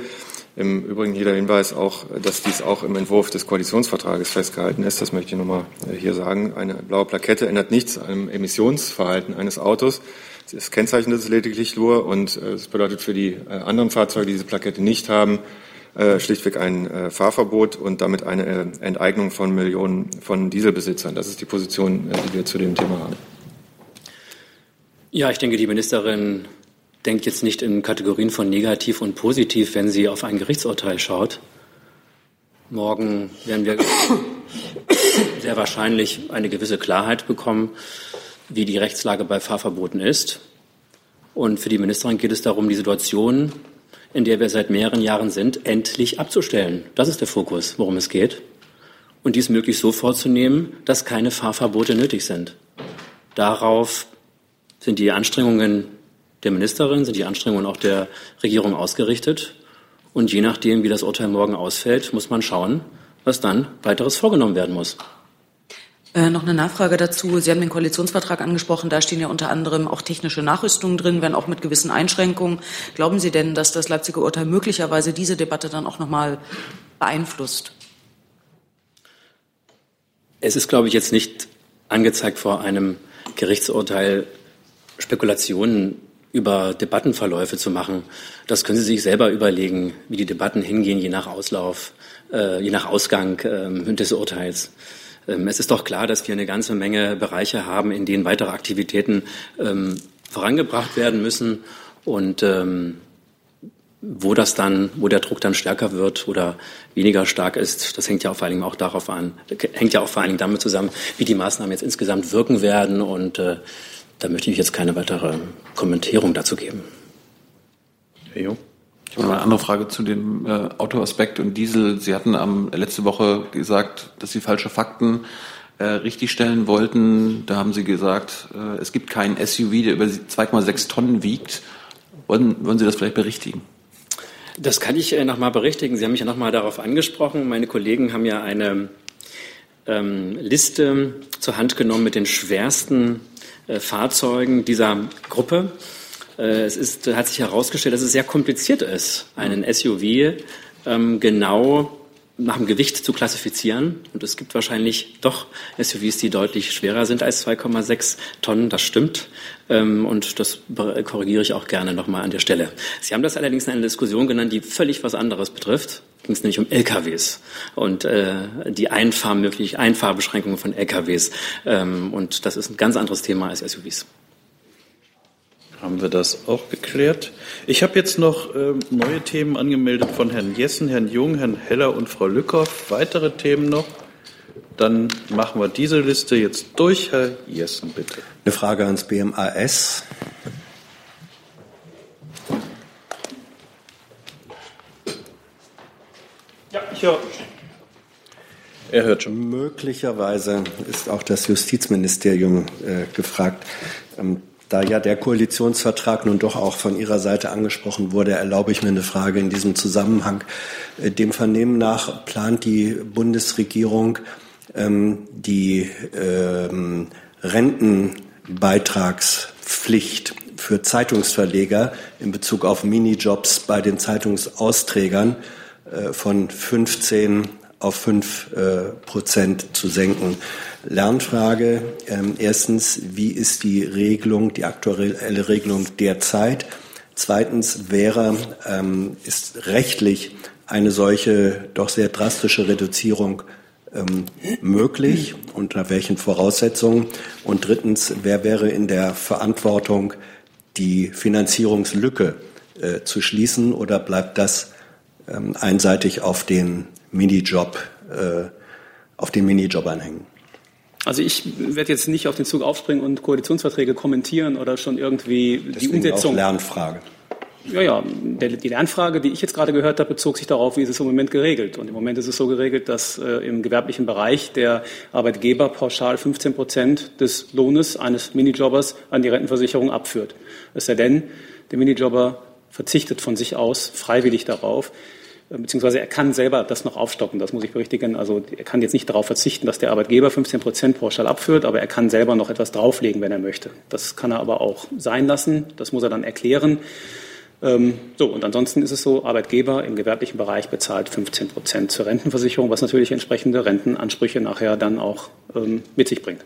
Im Übrigen hier der Hinweis auch, dass dies auch im Entwurf des Koalitionsvertrages festgehalten ist. Das möchte ich nochmal hier sagen. Eine blaue Plakette ändert nichts am Emissionsverhalten eines Autos. Es kennzeichnet es lediglich nur und es bedeutet für die äh, anderen Fahrzeuge, die diese Plakette nicht haben, äh, schlichtweg ein äh, Fahrverbot und damit eine Enteignung von Millionen von Dieselbesitzern. Das ist die Position, die wir zu dem Thema haben. Ja, ich denke, die Ministerin denkt jetzt nicht in Kategorien von negativ und positiv, wenn sie auf ein Gerichtsurteil schaut. Morgen werden wir sehr wahrscheinlich eine gewisse Klarheit bekommen wie die Rechtslage bei Fahrverboten ist. Und für die Ministerin geht es darum, die Situation, in der wir seit mehreren Jahren sind, endlich abzustellen. Das ist der Fokus, worum es geht. Und dies möglichst so vorzunehmen, dass keine Fahrverbote nötig sind. Darauf sind die Anstrengungen der Ministerin, sind die Anstrengungen auch der Regierung ausgerichtet. Und je nachdem, wie das Urteil morgen ausfällt, muss man schauen, was dann weiteres vorgenommen werden muss. Äh, noch eine Nachfrage dazu. Sie haben den Koalitionsvertrag angesprochen. Da stehen ja unter anderem auch technische Nachrüstungen drin, wenn auch mit gewissen Einschränkungen. Glauben Sie denn, dass das Leipziger Urteil möglicherweise diese Debatte dann auch noch mal beeinflusst? Es ist, glaube ich, jetzt nicht angezeigt vor einem Gerichtsurteil Spekulationen über Debattenverläufe zu machen. Das können Sie sich selber überlegen, wie die Debatten hingehen, je nach Auslauf, äh, je nach Ausgang äh, des Urteils. Ähm, es ist doch klar, dass wir eine ganze Menge Bereiche haben, in denen weitere Aktivitäten ähm, vorangebracht werden müssen und ähm, wo das dann, wo der Druck dann stärker wird oder weniger stark ist, das hängt ja auch vor allen Dingen auch darauf an, hängt ja auch vor allen Dingen damit zusammen, wie die Maßnahmen jetzt insgesamt wirken werden und äh, da möchte ich jetzt keine weitere Kommentierung dazu geben. Herr Jung. Ich habe noch eine andere Frage zu dem äh, Autoaspekt und Diesel. Sie hatten am letzte Woche gesagt, dass Sie falsche Fakten äh, richtigstellen wollten. Da haben Sie gesagt, äh, es gibt keinen SUV, der über 2,6 Tonnen wiegt. Wollen, wollen Sie das vielleicht berichtigen? Das kann ich äh, nochmal berichtigen. Sie haben mich ja nochmal darauf angesprochen. Meine Kollegen haben ja eine ähm, Liste zur Hand genommen mit den schwersten äh, Fahrzeugen dieser Gruppe. Äh, es ist, hat sich herausgestellt, dass es sehr kompliziert ist, einen SUV ähm, genau nach dem Gewicht zu klassifizieren. Und es gibt wahrscheinlich doch SUVs, die deutlich schwerer sind als 2,6 Tonnen. Das stimmt. Ähm, und das korrigiere ich auch gerne nochmal an der Stelle. Sie haben das allerdings in einer Diskussion genannt, die völlig was anderes betrifft. Ging es nämlich um LKWs und äh, die Einfahr möglich Einfahrbeschränkungen von LKWs. Ähm, und das ist ein ganz anderes Thema als SUVs. Haben wir das auch geklärt. Ich habe jetzt noch äh, neue Themen angemeldet von Herrn Jessen, Herrn Jung, Herrn Heller und Frau Lückhoff. Weitere Themen noch? Dann machen wir diese Liste jetzt durch. Herr Jessen, bitte. Eine Frage ans BMAS. Ja, ich höre. Er hört schon. Möglicherweise ist auch das Justizministerium äh, gefragt. Ähm, da ja der Koalitionsvertrag nun doch auch von Ihrer Seite angesprochen wurde, erlaube ich mir eine Frage in diesem Zusammenhang. Äh, dem Vernehmen nach plant die Bundesregierung ähm, die ähm, Rentenbeitragspflicht für Zeitungsverleger in Bezug auf Minijobs bei den Zeitungsausträgern äh, von 15 auf 5 äh, Prozent zu senken. Lernfrage. Ähm, erstens, wie ist die Regelung, die aktuelle Regelung derzeit? Zweitens wäre, ähm, ist rechtlich eine solche doch sehr drastische Reduzierung ähm, möglich? Unter welchen Voraussetzungen? Und drittens, wer wäre in der Verantwortung, die Finanzierungslücke äh, zu schließen oder bleibt das ähm, einseitig auf den Minijob, äh, auf den Minijob anhängen? Also ich werde jetzt nicht auf den Zug aufspringen und Koalitionsverträge kommentieren oder schon irgendwie Deswegen die Umsetzung. Auch Lernfrage. Ja, ja, die Lernfrage, die ich jetzt gerade gehört habe, bezog sich darauf, wie ist es im Moment geregelt. Und im Moment ist es so geregelt, dass äh, im gewerblichen Bereich der Arbeitgeber pauschal 15 Prozent des Lohnes eines Minijobbers an die Rentenversicherung abführt. Es sei denn, der Minijobber verzichtet von sich aus freiwillig darauf, beziehungsweise er kann selber das noch aufstocken, das muss ich berichtigen. Also er kann jetzt nicht darauf verzichten, dass der Arbeitgeber 15 Prozent pauschal abführt, aber er kann selber noch etwas drauflegen, wenn er möchte. Das kann er aber auch sein lassen, das muss er dann erklären. Ähm, so, und ansonsten ist es so, Arbeitgeber im gewerblichen Bereich bezahlt 15 Prozent zur Rentenversicherung, was natürlich entsprechende Rentenansprüche nachher dann auch ähm, mit sich bringt.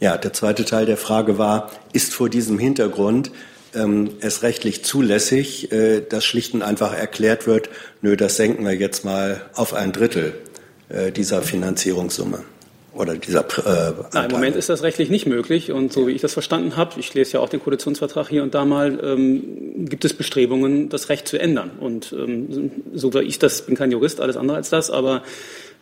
Ja, der zweite Teil der Frage war, ist vor diesem Hintergrund es rechtlich zulässig, äh, dass schlicht und einfach erklärt wird, nö, das senken wir jetzt mal auf ein Drittel äh, dieser Finanzierungssumme? oder dieser äh, Nein, im Moment ist das rechtlich nicht möglich und so wie ich das verstanden habe, ich lese ja auch den Koalitionsvertrag hier und da mal, ähm, gibt es Bestrebungen, das Recht zu ändern. Und ähm, so wie ich das, bin kein Jurist, alles andere als das, aber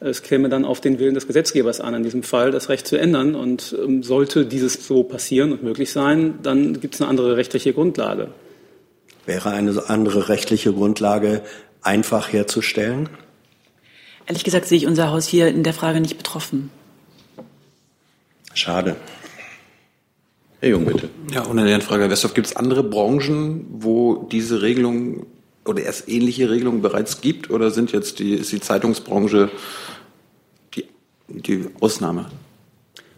es käme dann auf den Willen des Gesetzgebers an, in diesem Fall das Recht zu ändern. Und ähm, sollte dieses so passieren und möglich sein, dann gibt es eine andere rechtliche Grundlage. Wäre eine andere rechtliche Grundlage einfach herzustellen? Ehrlich gesagt sehe ich unser Haus hier in der Frage nicht betroffen. Schade. Herr Jung, bitte. Ja, und eine Lernfrage, Herr Westhoff. Gibt es andere Branchen, wo diese Regelung oder erst ähnliche Regelungen bereits gibt? Oder sind jetzt die, ist die Zeitungsbranche die, die Ausnahme?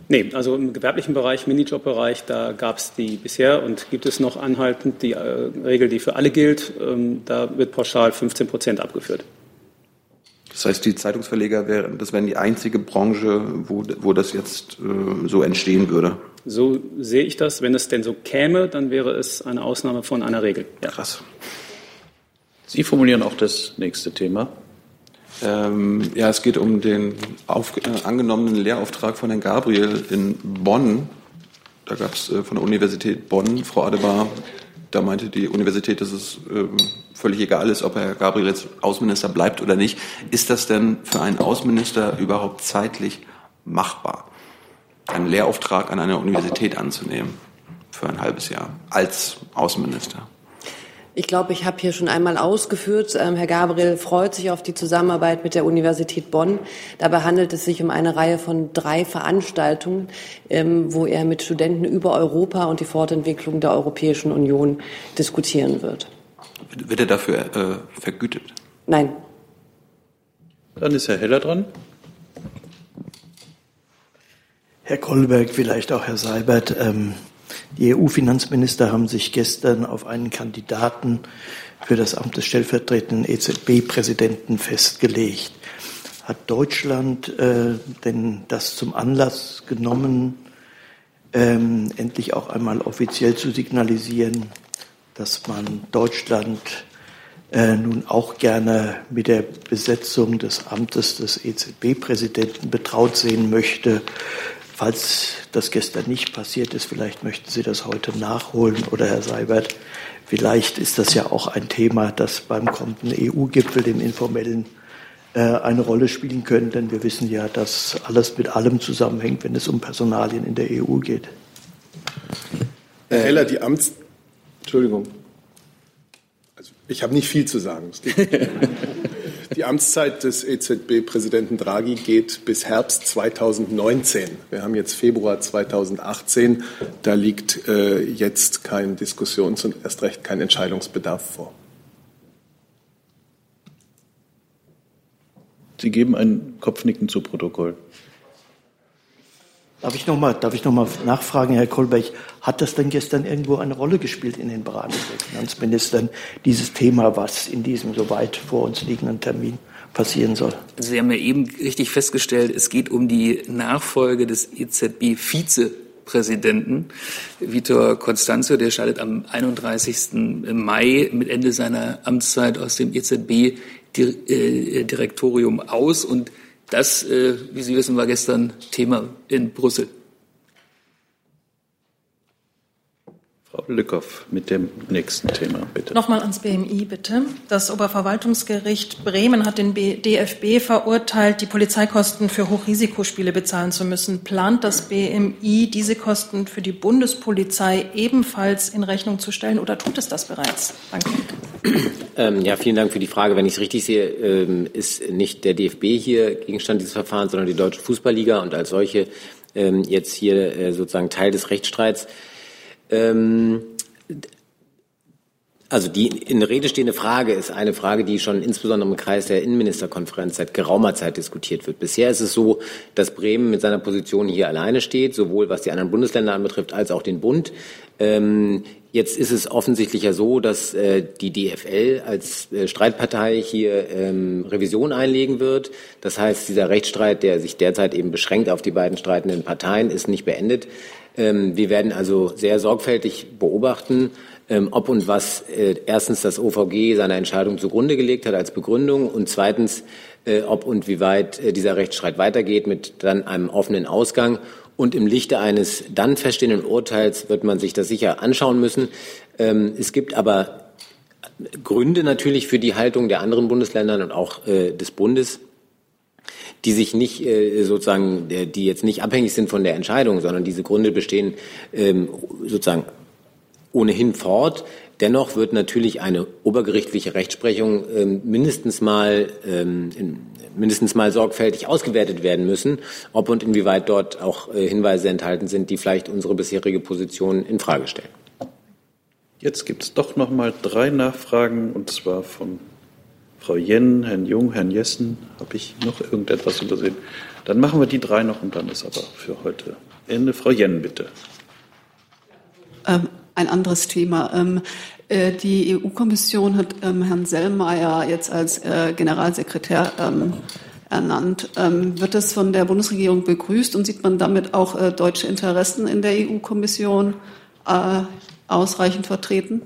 Nee, also im gewerblichen Bereich, Minijob-Bereich, da gab es die bisher und gibt es noch anhaltend die äh, Regel, die für alle gilt. Ähm, da wird pauschal 15 Prozent abgeführt. Das heißt, die Zeitungsverleger wären, das wären die einzige Branche, wo, wo das jetzt äh, so entstehen würde. So sehe ich das. Wenn es denn so käme, dann wäre es eine Ausnahme von einer Regel. Ja. Krass. Sie formulieren auch das nächste Thema. Ähm, ja, es geht um den auf, äh, angenommenen Lehrauftrag von Herrn Gabriel in Bonn. Da gab es äh, von der Universität Bonn, Frau Adebar, da meinte die Universität, dass es äh, völlig egal ist, ob Herr Gabriel jetzt Außenminister bleibt oder nicht. Ist das denn für einen Außenminister überhaupt zeitlich machbar, einen Lehrauftrag an einer Universität anzunehmen für ein halbes Jahr als Außenminister? Ich glaube, ich habe hier schon einmal ausgeführt, ähm, Herr Gabriel freut sich auf die Zusammenarbeit mit der Universität Bonn. Dabei handelt es sich um eine Reihe von drei Veranstaltungen, ähm, wo er mit Studenten über Europa und die Fortentwicklung der Europäischen Union diskutieren wird. Wird er dafür äh, vergütet? Nein. Dann ist Herr Heller dran. Herr Kolberg, vielleicht auch Herr Seibert. Ähm, die EU-Finanzminister haben sich gestern auf einen Kandidaten für das Amt des stellvertretenden EZB-Präsidenten festgelegt. Hat Deutschland äh, denn das zum Anlass genommen, ähm, endlich auch einmal offiziell zu signalisieren, dass man Deutschland äh, nun auch gerne mit der Besetzung des Amtes des EZB-Präsidenten betraut sehen möchte Falls das gestern nicht passiert ist, vielleicht möchten Sie das heute nachholen oder Herr Seibert, vielleicht ist das ja auch ein Thema, das beim kommenden EU-Gipfel, dem informellen, äh, eine Rolle spielen können, denn wir wissen ja, dass alles mit allem zusammenhängt, wenn es um Personalien in der EU geht. Herr Heller, die Amts... Entschuldigung. Also ich habe nicht viel zu sagen. Die Amtszeit des EZB-Präsidenten Draghi geht bis Herbst 2019. Wir haben jetzt Februar 2018. Da liegt äh, jetzt kein Diskussions- und erst recht kein Entscheidungsbedarf vor. Sie geben ein Kopfnicken zu Protokoll. Darf ich noch mal, darf ich noch nachfragen, Herr Kolberg, hat das denn gestern irgendwo eine Rolle gespielt in den Beratungen der Finanzministern, dieses Thema, was in diesem so weit vor uns liegenden Termin passieren soll? Sie haben ja eben richtig festgestellt, es geht um die Nachfolge des EZB-Vizepräsidenten. Vitor Constanzo, der scheidet am 31. Mai mit Ende seiner Amtszeit aus dem EZB-Direktorium aus und das, äh, wie Sie wissen, war gestern Thema in Brüssel. Frau Lückhoff mit dem nächsten Thema, bitte. Nochmal ans BMI, bitte. Das Oberverwaltungsgericht Bremen hat den DFB verurteilt, die Polizeikosten für Hochrisikospiele bezahlen zu müssen. Plant das BMI, diese Kosten für die Bundespolizei ebenfalls in Rechnung zu stellen oder tut es das bereits? Danke. Ähm, ja, vielen Dank für die Frage. Wenn ich es richtig sehe, ähm, ist nicht der DFB hier Gegenstand dieses Verfahrens, sondern die Deutsche Fußballliga und als solche ähm, jetzt hier äh, sozusagen Teil des Rechtsstreits. Ähm, also die in Rede stehende Frage ist eine Frage, die schon insbesondere im Kreis der Innenministerkonferenz seit geraumer Zeit diskutiert wird. Bisher ist es so, dass Bremen mit seiner Position hier alleine steht, sowohl was die anderen Bundesländer anbetrifft als auch den Bund. Ähm, jetzt ist es offensichtlich ja so, dass äh, die DFL als äh, Streitpartei hier ähm, Revision einlegen wird. Das heißt, dieser Rechtsstreit, der sich derzeit eben beschränkt auf die beiden streitenden Parteien, ist nicht beendet. Ähm, wir werden also sehr sorgfältig beobachten, ähm, ob und was äh, erstens das OVG seiner Entscheidung zugrunde gelegt hat als Begründung und zweitens, äh, ob und wie weit äh, dieser Rechtsstreit weitergeht mit dann einem offenen Ausgang. Und im Lichte eines dann feststehenden Urteils wird man sich das sicher anschauen müssen. Ähm, es gibt aber Gründe natürlich für die Haltung der anderen Bundesländer und auch des Bundes die sich nicht äh, sozusagen, die jetzt nicht abhängig sind von der Entscheidung, sondern diese Gründe bestehen ähm, sozusagen ohnehin fort. Dennoch wird natürlich eine obergerichtliche Rechtsprechung ähm, mindestens mal ähm, in, mindestens mal sorgfältig ausgewertet werden müssen, ob und inwieweit dort auch äh, Hinweise enthalten sind, die vielleicht unsere bisherige Position in Frage stellen. Jetzt gibt es doch noch mal drei Nachfragen und zwar von Frau Jen, Herrn Jung, Herrn Jessen. Habe ich noch irgendetwas übersehen? Dann machen wir die drei noch und dann ist aber für heute Ende. Frau Jen, bitte. Ähm, ein anderes Thema. Ähm, äh, die EU-Kommission hat ähm, Herrn Sellmeier jetzt als äh, Generalsekretär ähm, ernannt. Ähm, wird das von der Bundesregierung begrüßt und sieht man damit auch äh, deutsche Interessen in der EU-Kommission äh, ausreichend vertreten?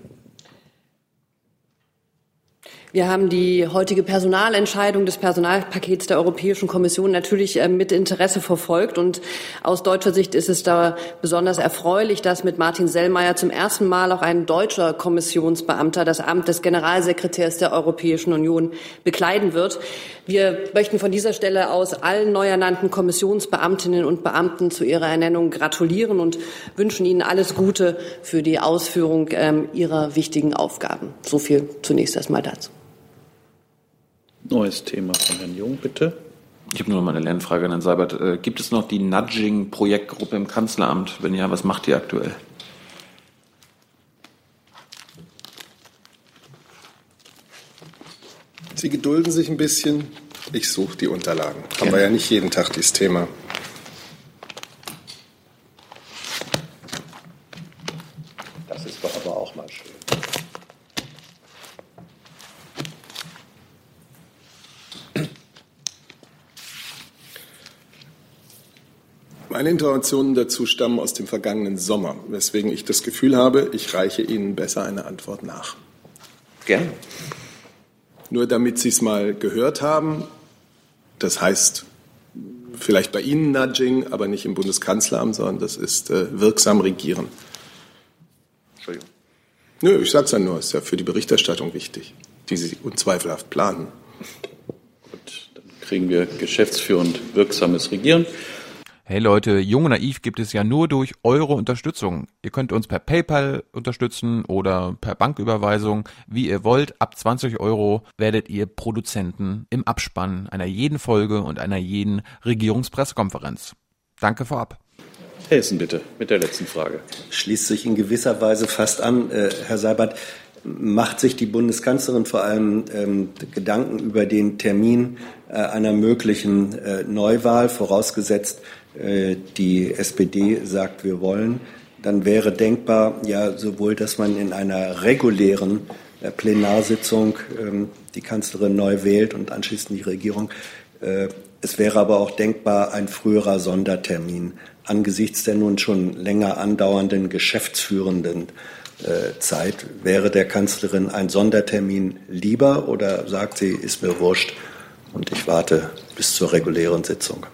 Wir haben die heutige Personalentscheidung des Personalpakets der Europäischen Kommission natürlich äh, mit Interesse verfolgt. Und aus deutscher Sicht ist es da besonders erfreulich, dass mit Martin Sellmeier zum ersten Mal auch ein deutscher Kommissionsbeamter das Amt des Generalsekretärs der Europäischen Union bekleiden wird. Wir möchten von dieser Stelle aus allen neu ernannten Kommissionsbeamtinnen und Beamten zu ihrer Ernennung gratulieren und wünschen ihnen alles Gute für die Ausführung ähm, ihrer wichtigen Aufgaben. So viel zunächst erstmal dazu. Neues Thema von Herrn Jung, bitte. Ich habe nur noch mal eine Lernfrage an Herrn Seibert. Äh, gibt es noch die Nudging-Projektgruppe im Kanzleramt? Wenn ja, was macht die aktuell? Sie gedulden sich ein bisschen. Ich suche die Unterlagen. Haben wir ja nicht jeden Tag dieses Thema. Das ist doch aber auch mal schön. Meine Informationen dazu stammen aus dem vergangenen Sommer, weswegen ich das Gefühl habe, ich reiche Ihnen besser eine Antwort nach. Gerne. Nur damit Sie es mal gehört haben, das heißt vielleicht bei Ihnen Nudging, aber nicht im Bundeskanzleramt, sondern das ist äh, wirksam regieren. Entschuldigung. Nö, ich sage es ja nur, ist ja für die Berichterstattung wichtig, die Sie unzweifelhaft planen. Gut, dann kriegen wir geschäftsführend wirksames Regieren. Hey Leute, Jung und Naiv gibt es ja nur durch eure Unterstützung. Ihr könnt uns per PayPal unterstützen oder per Banküberweisung, wie ihr wollt. Ab 20 Euro werdet ihr Produzenten im Abspann einer jeden Folge und einer jeden Regierungspressekonferenz. Danke vorab. Hessen bitte mit der letzten Frage. Schließt sich in gewisser Weise fast an, äh, Herr Seibert. Macht sich die Bundeskanzlerin vor allem ähm, Gedanken über den Termin äh, einer möglichen äh, Neuwahl, vorausgesetzt, die SPD sagt, wir wollen, dann wäre denkbar, ja, sowohl, dass man in einer regulären äh, Plenarsitzung ähm, die Kanzlerin neu wählt und anschließend die Regierung. Äh, es wäre aber auch denkbar ein früherer Sondertermin angesichts der nun schon länger andauernden geschäftsführenden Zeit. Wäre der Kanzlerin ein Sondertermin lieber oder sagt sie, ist mir wurscht und ich warte bis zur regulären Sitzung?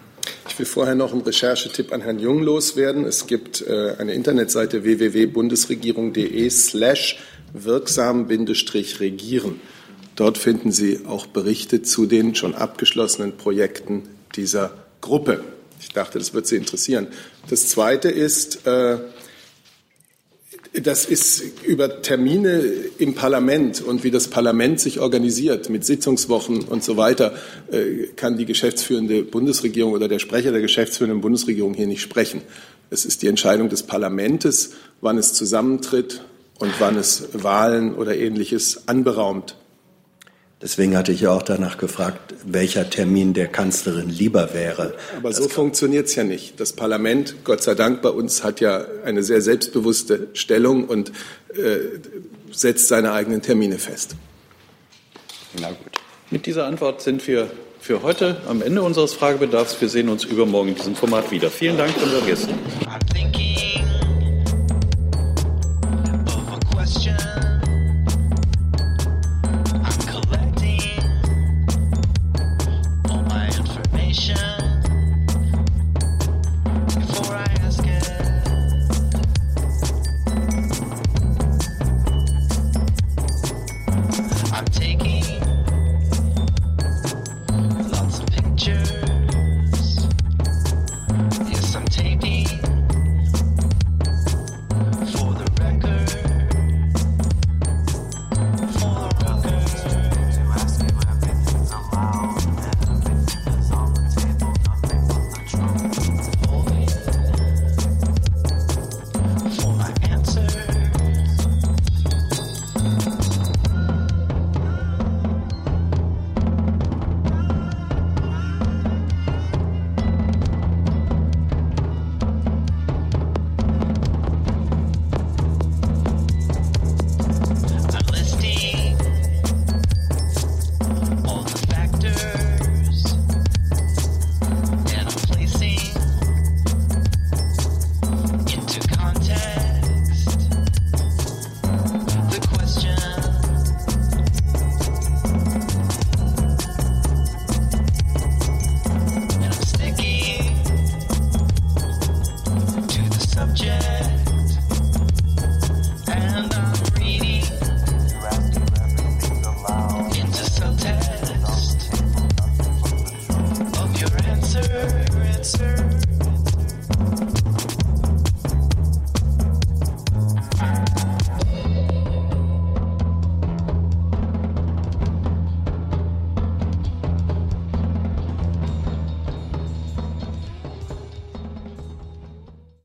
Ich will vorher noch einen Recherchetipp an Herrn Jung loswerden. Es gibt äh, eine Internetseite www.bundesregierung.de slash wirksam-regieren. Dort finden Sie auch Berichte zu den schon abgeschlossenen Projekten dieser Gruppe. Ich dachte, das wird Sie interessieren. Das Zweite ist, äh, das ist über Termine im Parlament und wie das Parlament sich organisiert mit Sitzungswochen und so weiter, äh, kann die geschäftsführende Bundesregierung oder der Sprecher der geschäftsführenden Bundesregierung hier nicht sprechen. Es ist die Entscheidung des Parlaments, wann es zusammentritt und wann es Wahlen oder ähnliches anberaumt. Deswegen hatte ich ja auch danach gefragt, welcher Termin der Kanzlerin lieber wäre. Aber so funktioniert es ja nicht. Das Parlament, Gott sei Dank bei uns, hat ja eine sehr selbstbewusste Stellung und äh, setzt seine eigenen Termine fest. Na gut. Mit dieser Antwort sind wir für heute am Ende unseres Fragebedarfs. Wir sehen uns übermorgen in diesem Format wieder. Vielen Dank unseren Gästen.